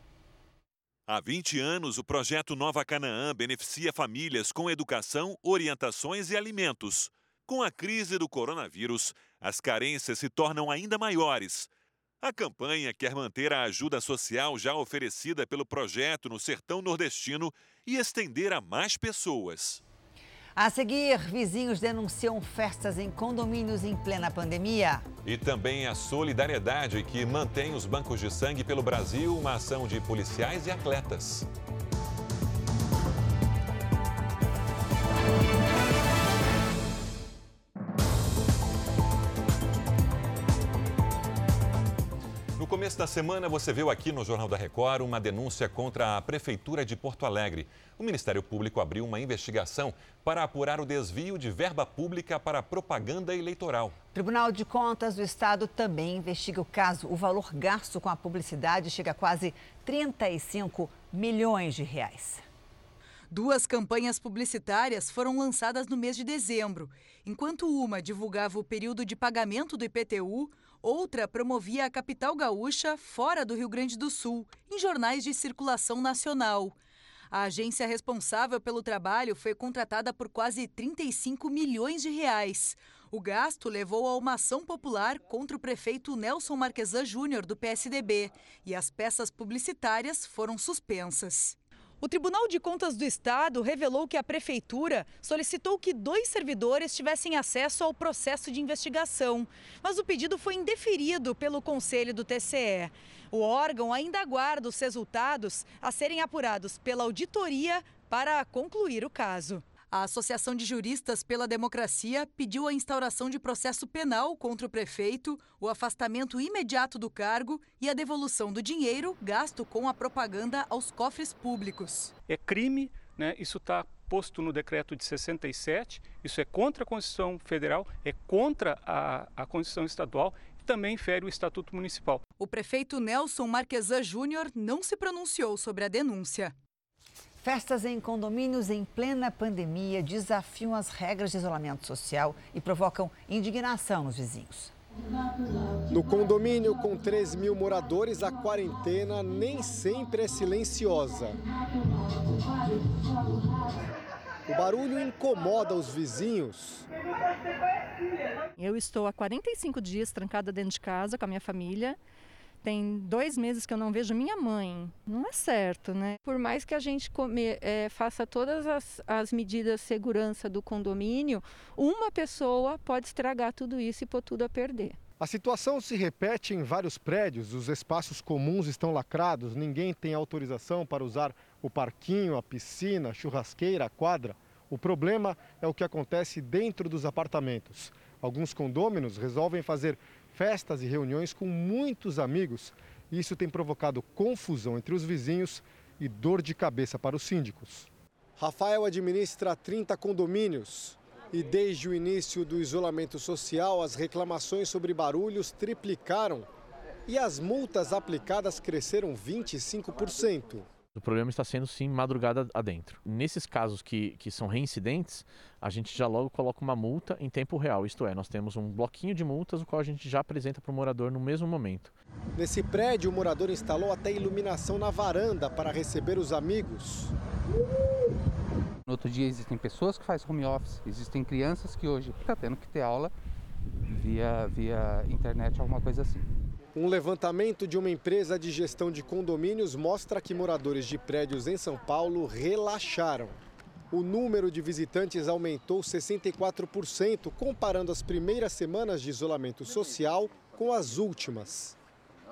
Speaker 3: Há 20 anos, o projeto Nova Canaã beneficia famílias com educação, orientações e alimentos. Com a crise do coronavírus, as carências se tornam ainda maiores. A campanha quer manter a ajuda social já oferecida pelo projeto no sertão nordestino e estender a mais pessoas.
Speaker 2: A seguir, vizinhos denunciam festas em condomínios em plena pandemia.
Speaker 3: E também a solidariedade que mantém os bancos de sangue pelo Brasil, uma ação de policiais e atletas. Começo da semana, você viu aqui no Jornal da Record uma denúncia contra a Prefeitura de Porto Alegre. O Ministério Público abriu uma investigação para apurar o desvio de verba pública para propaganda eleitoral.
Speaker 2: O Tribunal de Contas do Estado também investiga o caso. O valor gasto com a publicidade chega a quase 35 milhões de reais.
Speaker 44: Duas campanhas publicitárias foram lançadas no mês de dezembro. Enquanto uma divulgava o período de pagamento do IPTU, outra promovia a capital gaúcha fora do Rio Grande do Sul, em jornais de circulação nacional. A agência responsável pelo trabalho foi contratada por quase 35 milhões de reais. O gasto levou a uma ação popular contra o prefeito Nelson Marquesan Júnior, do PSDB, e as peças publicitárias foram suspensas. O Tribunal de Contas do Estado revelou que a Prefeitura solicitou que dois servidores tivessem acesso ao processo de investigação, mas o pedido foi indeferido pelo Conselho do TCE. O órgão ainda aguarda os resultados a serem apurados pela auditoria para concluir o caso. A Associação de Juristas pela Democracia pediu a instauração de processo penal contra o prefeito, o afastamento imediato do cargo e a devolução do dinheiro gasto com a propaganda aos cofres públicos.
Speaker 45: É crime, né? isso está posto no decreto de 67, isso é contra a Constituição Federal, é contra a, a Constituição Estadual e também fere o Estatuto Municipal.
Speaker 44: O prefeito Nelson Marquesan Júnior não se pronunciou sobre a denúncia.
Speaker 2: Festas em condomínios em plena pandemia desafiam as regras de isolamento social e provocam indignação nos vizinhos.
Speaker 46: No condomínio com 3 mil moradores, a quarentena nem sempre é silenciosa. O barulho incomoda os vizinhos.
Speaker 47: Eu estou há 45 dias trancada dentro de casa com a minha família tem dois meses que eu não vejo minha mãe. Não é certo, né? Por mais que a gente come, é, faça todas as, as medidas de segurança do condomínio, uma pessoa pode estragar tudo isso e pôr tudo a perder.
Speaker 46: A situação se repete em vários prédios, os espaços comuns estão lacrados, ninguém tem autorização para usar o parquinho, a piscina, a churrasqueira, a quadra. O problema é o que acontece dentro dos apartamentos. Alguns condôminos resolvem fazer festas e reuniões com muitos amigos. Isso tem provocado confusão entre os vizinhos e dor de cabeça para os síndicos. Rafael administra 30 condomínios e desde o início do isolamento social, as reclamações sobre barulhos triplicaram e as multas aplicadas cresceram 25%.
Speaker 48: O problema está sendo sim madrugada adentro. Nesses casos que, que são reincidentes, a gente já logo coloca uma multa em tempo real, isto é, nós temos um bloquinho de multas, o qual a gente já apresenta para o morador no mesmo momento.
Speaker 46: Nesse prédio, o morador instalou até iluminação na varanda para receber os amigos.
Speaker 49: No outro dia existem pessoas que fazem home office, existem crianças que hoje estão tá tendo que ter aula via, via internet, alguma coisa assim.
Speaker 46: Um levantamento de uma empresa de gestão de condomínios mostra que moradores de prédios em São Paulo relaxaram. O número de visitantes aumentou 64%, comparando as primeiras semanas de isolamento social com as últimas.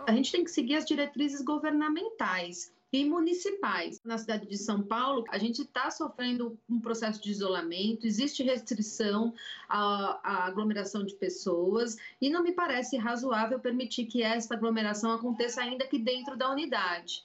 Speaker 50: A gente tem que seguir as diretrizes governamentais e municipais. Na cidade de São Paulo, a gente está sofrendo um processo de isolamento, existe restrição à, à, aglomeração de pessoas e não me parece razoável permitir que essa aglomeração aconteça ainda aqui dentro da unidade.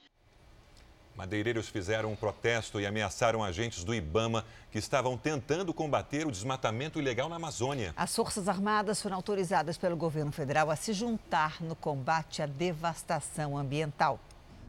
Speaker 3: Madeireiros fizeram um protesto e ameaçaram agentes do Ibama que estavam tentando combater o desmatamento ilegal na Amazônia.
Speaker 2: As Forças Armadas foram autorizadas pelo governo federal a se juntar no combate à devastação ambiental.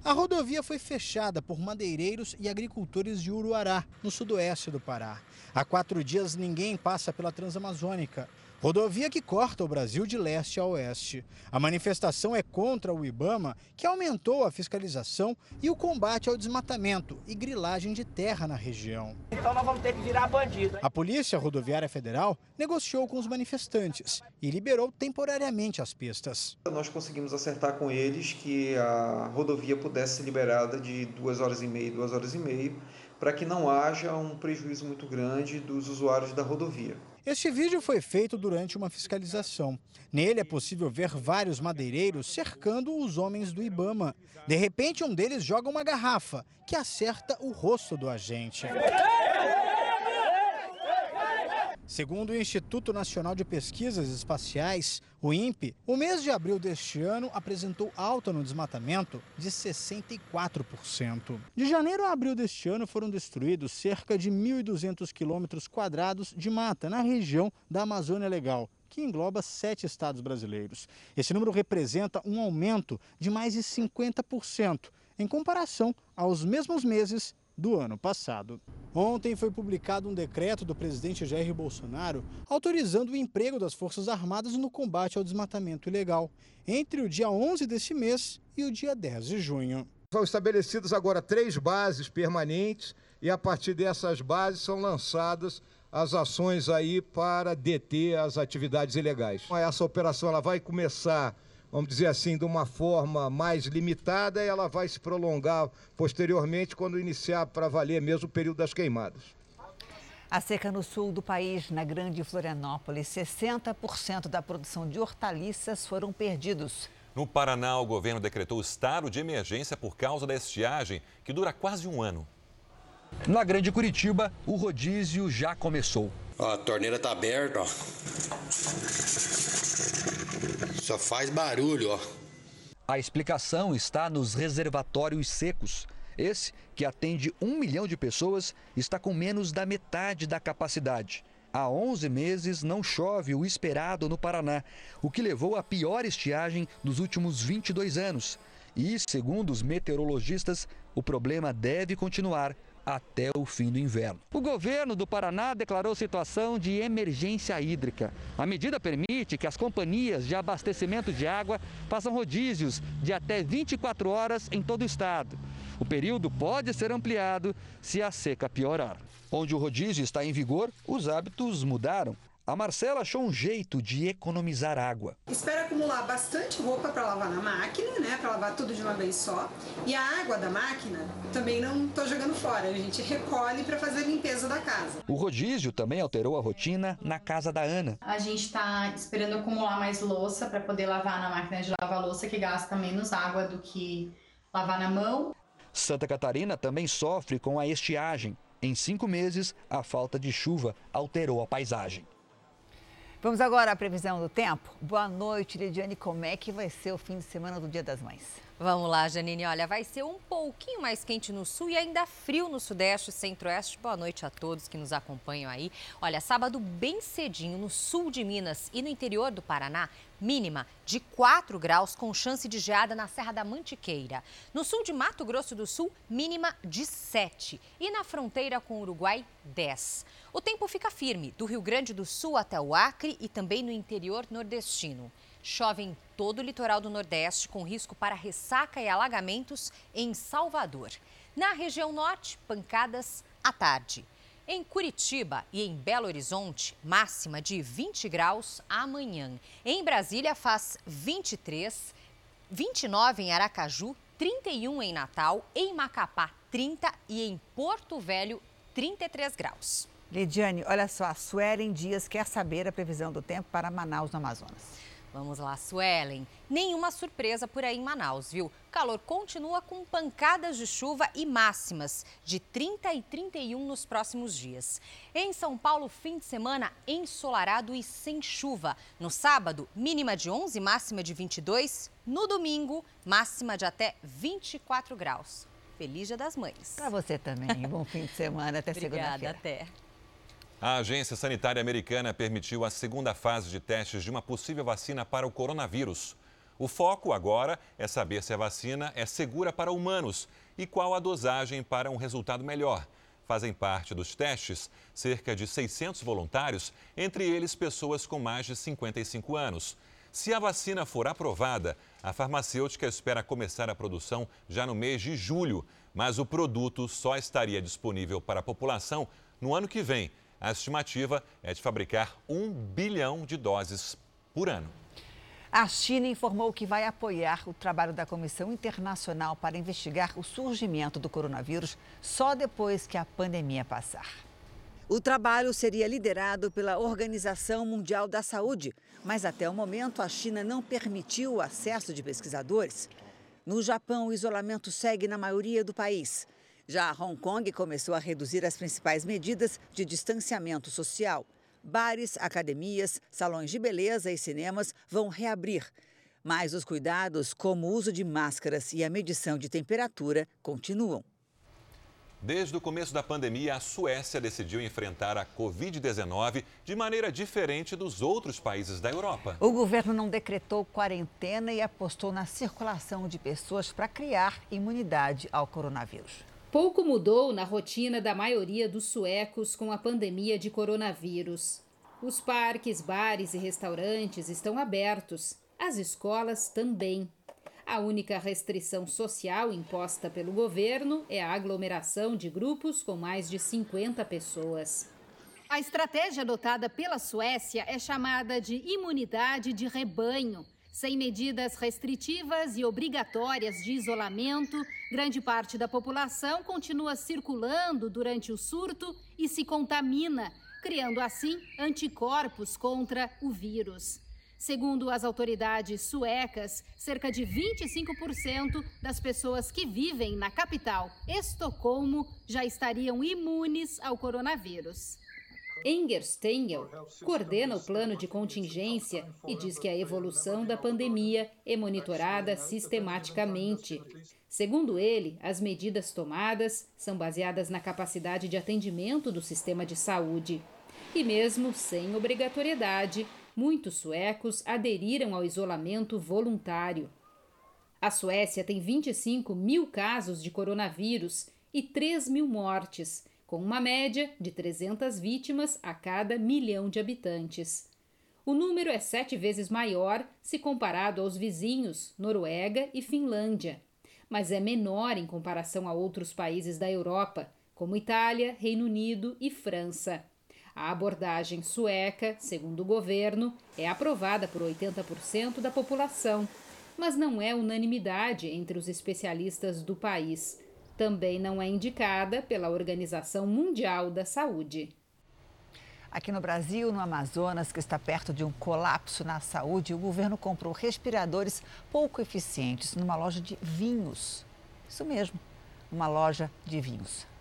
Speaker 51: A rodovia foi fechada por madeireiros e agricultores de Uruará, no sudoeste do Pará. Há quatro dias ninguém passa pela Transamazônica. Rodovia que corta o Brasil de leste a oeste. A manifestação é contra o Ibama, que aumentou a fiscalização e o combate ao desmatamento e grilagem de terra na região.
Speaker 34: Então nós vamos ter que virar bandido.
Speaker 51: A Polícia Rodoviária Federal negociou com os manifestantes e liberou temporariamente as pistas.
Speaker 41: Nós conseguimos acertar com eles que a rodovia pudesse ser liberada de duas horas e meia, duas horas e meia, para que não haja um prejuízo muito grande dos usuários da rodovia.
Speaker 51: Este vídeo foi feito durante uma fiscalização. Nele é possível ver vários madeireiros cercando os homens do Ibama. De repente, um deles joga uma garrafa que acerta o rosto do agente. Segundo o Instituto Nacional de Pesquisas Espaciais, o INPE, o mês de abril deste ano apresentou alta no desmatamento de 64%. De janeiro a abril deste ano foram destruídos cerca de 1.200 quilômetros quadrados de mata na região da Amazônia Legal, que engloba sete estados brasileiros. Esse número representa um aumento de mais de 50% em comparação aos mesmos meses do ano passado. Ontem foi publicado um decreto do presidente Jair Bolsonaro autorizando o emprego das Forças Armadas no combate ao desmatamento ilegal, entre o dia 11 deste mês e o dia 10 de junho.
Speaker 52: São estabelecidas agora três bases permanentes e a partir dessas bases são lançadas as ações aí para deter as atividades ilegais. Essa operação ela vai começar vamos dizer assim, de uma forma mais limitada e ela vai se prolongar posteriormente quando iniciar para valer mesmo o período das queimadas.
Speaker 2: A seca no sul do país, na Grande Florianópolis, 60% da produção de hortaliças foram perdidos.
Speaker 3: No Paraná, o governo decretou estado de emergência por causa da estiagem, que dura quase um ano.
Speaker 53: Na Grande Curitiba, o rodízio já começou.
Speaker 54: Ó, a torneira está aberta, ó. Só faz barulho, ó.
Speaker 53: A explicação está nos reservatórios secos. Esse, que atende um milhão de pessoas, está com menos da metade da capacidade. Há 11 meses não chove o esperado no Paraná, o que levou à pior estiagem dos últimos 22 anos. E, segundo os meteorologistas, o problema deve continuar até o fim do inverno. O governo do Paraná declarou situação de emergência hídrica. A medida permite que as companhias de abastecimento de água façam rodízios de até 24 horas em todo o estado. O período pode ser ampliado se a seca piorar. Onde o rodízio está em vigor, os hábitos mudaram. A Marcela achou um jeito de economizar água.
Speaker 55: Espera acumular bastante roupa para lavar na máquina, né? Para lavar tudo de uma vez só. E a água da máquina também não estou jogando fora. A gente recolhe para fazer a limpeza da casa.
Speaker 53: O rodízio também alterou a rotina na casa da Ana.
Speaker 56: A gente está esperando acumular mais louça para poder lavar na máquina de lavar louça que gasta menos água do que lavar na mão.
Speaker 53: Santa Catarina também sofre com a estiagem. Em cinco meses, a falta de chuva alterou a paisagem.
Speaker 2: Vamos agora à previsão do tempo. Boa noite, Lidiane. Como é que vai ser o fim de semana do Dia das Mães?
Speaker 57: Vamos lá, Janine. Olha, vai ser um pouquinho mais quente no sul e ainda frio no sudeste e centro-oeste. Boa noite a todos que nos acompanham aí. Olha, sábado bem cedinho no sul de Minas e no interior do Paraná, mínima de 4 graus com chance de geada na Serra da Mantiqueira. No sul de Mato Grosso do Sul, mínima de 7 e na fronteira com o Uruguai, 10. O tempo fica firme do Rio Grande do Sul até o Acre e também no interior nordestino. Chove em todo o litoral do Nordeste, com risco para ressaca e alagamentos em Salvador. Na região norte, pancadas à tarde. Em Curitiba e em Belo Horizonte, máxima de 20 graus amanhã. Em Brasília, faz 23, 29 em Aracaju, 31 em Natal, em Macapá, 30 e em Porto Velho, 33 graus.
Speaker 2: Lidiane, olha só, a Suelen Dias quer saber a previsão do tempo para Manaus, no Amazonas.
Speaker 57: Vamos lá, Suelen. Nenhuma surpresa por aí em Manaus, viu? calor continua com pancadas de chuva e máximas de 30 e 31 nos próximos dias. Em São Paulo, fim de semana ensolarado e sem chuva. No sábado, mínima de 11, máxima de 22. No domingo, máxima de até 24 graus. Feliz Dia das Mães.
Speaker 2: Para você também. Bom fim de semana. Até segunda-feira.
Speaker 57: Obrigada, até.
Speaker 3: A Agência Sanitária Americana permitiu a segunda fase de testes de uma possível vacina para o coronavírus. O foco agora é saber se a vacina é segura para humanos e qual a dosagem para um resultado melhor. Fazem parte dos testes cerca de 600 voluntários, entre eles pessoas com mais de 55 anos. Se a vacina for aprovada, a farmacêutica espera começar a produção já no mês de julho, mas o produto só estaria disponível para a população no ano que vem a estimativa é de fabricar um bilhão de doses por ano.
Speaker 2: A China informou que vai apoiar o trabalho da Comissão Internacional para investigar o surgimento do coronavírus só depois que a pandemia passar. O trabalho seria liderado pela Organização Mundial da Saúde, mas até o momento a China não permitiu o acesso de pesquisadores. No Japão, o isolamento segue na maioria do país. Já Hong Kong começou a reduzir as principais medidas de distanciamento social. bares, academias, salões de beleza e cinemas vão reabrir. Mas os cuidados, como o uso de máscaras e a medição de temperatura, continuam.
Speaker 3: Desde o começo da pandemia, a Suécia decidiu enfrentar a Covid-19 de maneira diferente dos outros países da Europa.
Speaker 2: O governo não decretou quarentena e apostou na circulação de pessoas para criar imunidade ao coronavírus.
Speaker 58: Pouco mudou na rotina da maioria dos suecos com a pandemia de coronavírus. Os parques, bares e restaurantes estão abertos, as escolas também. A única restrição social imposta pelo governo é a aglomeração de grupos com mais de 50 pessoas. A estratégia adotada pela Suécia é chamada de imunidade de rebanho. Sem medidas restritivas e obrigatórias de isolamento, grande parte da população continua circulando durante o surto e se contamina, criando assim anticorpos contra o vírus. Segundo as autoridades suecas, cerca de 25% das pessoas que vivem na capital, Estocolmo, já estariam imunes ao coronavírus. Enger Stengel coordena o plano de contingência e diz que a evolução da pandemia é monitorada sistematicamente. Segundo ele, as medidas tomadas são baseadas na capacidade de atendimento do sistema de saúde. E mesmo sem obrigatoriedade, muitos suecos aderiram ao isolamento voluntário. A Suécia tem 25 mil casos de coronavírus e 3 mil mortes, com uma média de 300 vítimas a cada milhão de habitantes. O número é sete vezes maior se comparado aos vizinhos Noruega e Finlândia, mas é menor em comparação a outros países da Europa, como Itália, Reino Unido e França. A abordagem sueca, segundo o governo, é aprovada por 80% da população, mas não é unanimidade entre os especialistas do país. Também não é indicada pela Organização Mundial da Saúde.
Speaker 2: Aqui no Brasil, no Amazonas, que está perto de um colapso na saúde, o governo comprou respiradores pouco eficientes numa loja de vinhos. Isso mesmo, uma loja de vinhos.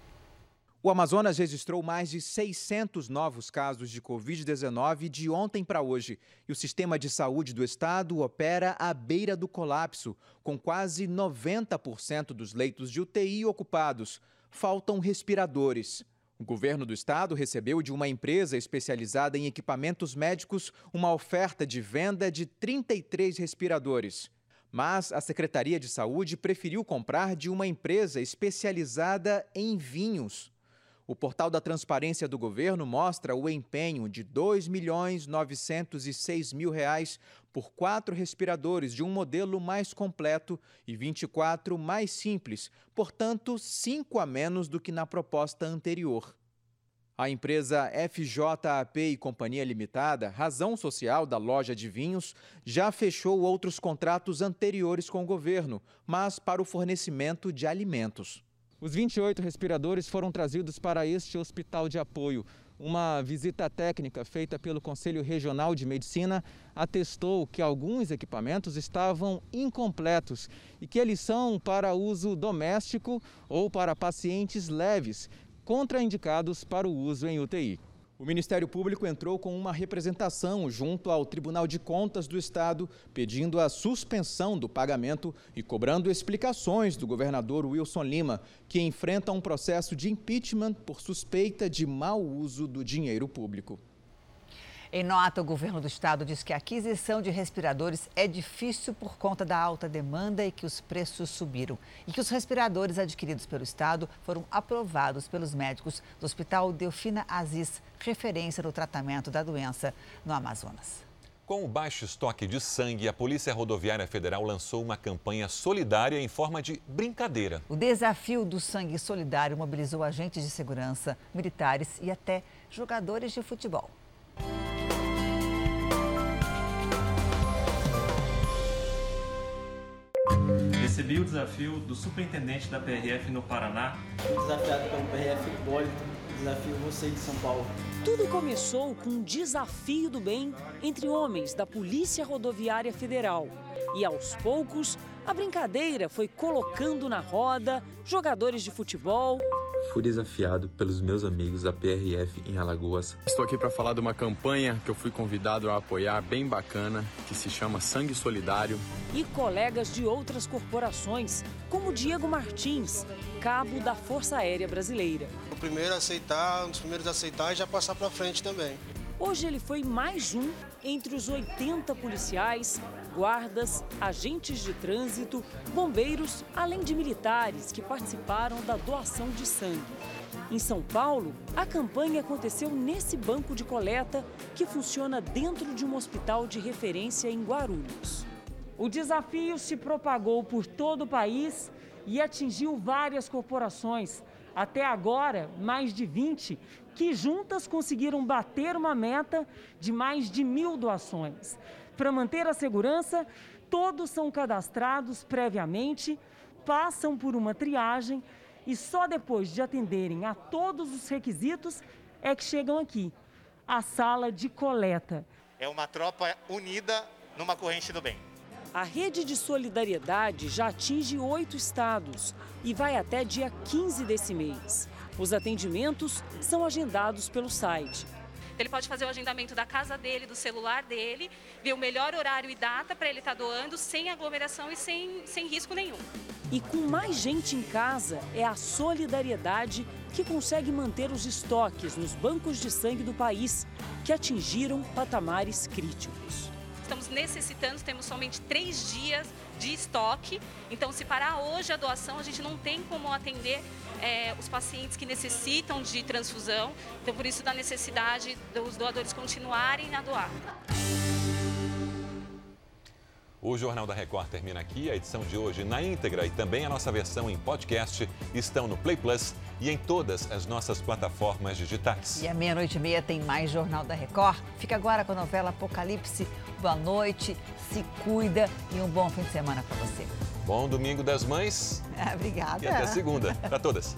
Speaker 59: O Amazonas registrou mais de 600 novos casos de Covid-19 de ontem para hoje. E o sistema de saúde do estado opera à beira do colapso, com quase 90% dos leitos de UTI ocupados. Faltam respiradores. O governo do estado recebeu de uma empresa especializada em equipamentos médicos uma oferta de venda de 33 respiradores. Mas a Secretaria de Saúde preferiu comprar de uma empresa especializada em vinhos. O portal da transparência do governo mostra o empenho de R$ 2 milhões 906 mil reais por quatro respiradores de um modelo mais completo e 24 mais simples, portanto, cinco a menos do que na proposta anterior. A empresa FJAP e Companhia Limitada, razão social da loja de vinhos, já fechou outros contratos anteriores com o governo, mas para o fornecimento de alimentos.
Speaker 60: Os 28 respiradores foram trazidos para este hospital de apoio. Uma visita técnica feita pelo Conselho Regional de Medicina atestou que alguns equipamentos estavam incompletos e que eles são para uso doméstico ou para pacientes leves, contraindicados para o uso em UTI. O Ministério Público entrou com uma representação junto ao Tribunal de Contas do Estado, pedindo a suspensão do pagamento e cobrando explicações do governador Wilson Lima, que enfrenta um processo de impeachment por suspeita de mau uso do dinheiro público.
Speaker 2: Em nota, o governo do estado diz que a aquisição de respiradores é difícil por conta da alta demanda e que os preços subiram. E que os respiradores adquiridos pelo estado foram aprovados pelos médicos do Hospital Delfina Aziz, referência no tratamento da doença no Amazonas.
Speaker 3: Com o baixo estoque de sangue, a Polícia Rodoviária Federal lançou uma campanha solidária em forma de brincadeira.
Speaker 2: O desafio do sangue solidário mobilizou agentes de segurança, militares e até jogadores de futebol.
Speaker 61: Recebi o desafio do superintendente da PRF no Paraná.
Speaker 62: Desafiado pelo PRF Hipólito, desafio você de São Paulo.
Speaker 7: Tudo começou com um desafio do bem entre homens da Polícia Rodoviária Federal. E aos poucos, a brincadeira foi colocando na roda jogadores de futebol,
Speaker 63: fui desafiado pelos meus amigos da PRF em Alagoas.
Speaker 64: Estou aqui para falar de uma campanha que eu fui convidado a apoiar, bem bacana, que se chama Sangue Solidário.
Speaker 7: E colegas de outras corporações, como Diego Martins, cabo da Força Aérea Brasileira.
Speaker 65: O primeiro a aceitar, um dos primeiros a aceitar e já passar para frente também.
Speaker 7: Hoje ele foi mais um entre os 80 policiais, guardas, agentes de trânsito, bombeiros, além de militares que participaram da doação de sangue. Em São Paulo, a campanha aconteceu nesse banco de coleta que funciona dentro de um hospital de referência em Guarulhos. O desafio se propagou por todo o país e atingiu várias corporações. Até agora, mais de 20 que juntas conseguiram bater uma meta de mais de mil doações. Para manter a segurança, todos são cadastrados previamente, passam por uma triagem e só depois de atenderem a todos os requisitos é que chegam aqui, a sala de coleta.
Speaker 66: É uma tropa unida numa corrente do bem.
Speaker 7: A rede de solidariedade já atinge oito estados e vai até dia 15 desse mês. Os atendimentos são agendados pelo site.
Speaker 44: Ele pode fazer o agendamento da casa dele, do celular dele, ver o melhor horário e data para ele estar tá doando, sem aglomeração e sem, sem risco nenhum.
Speaker 7: E com mais gente em casa, é a solidariedade que consegue manter os estoques nos bancos de sangue do país, que atingiram patamares críticos
Speaker 44: estamos necessitando, temos somente três dias de estoque. Então, se parar hoje a doação, a gente não tem como atender é, os pacientes que necessitam de transfusão. Então, por isso, da necessidade dos doadores continuarem a doar.
Speaker 3: O Jornal da Record termina aqui. A edição de hoje na íntegra e também a nossa versão em podcast estão no Play Plus e em todas as nossas plataformas digitais.
Speaker 2: E à meia-noite e meia tem mais Jornal da Record. Fica agora com a novela Apocalipse. Boa noite, se cuida e um bom fim de semana para você.
Speaker 3: Bom domingo das mães.
Speaker 2: Obrigada.
Speaker 3: E até segunda. Para todas.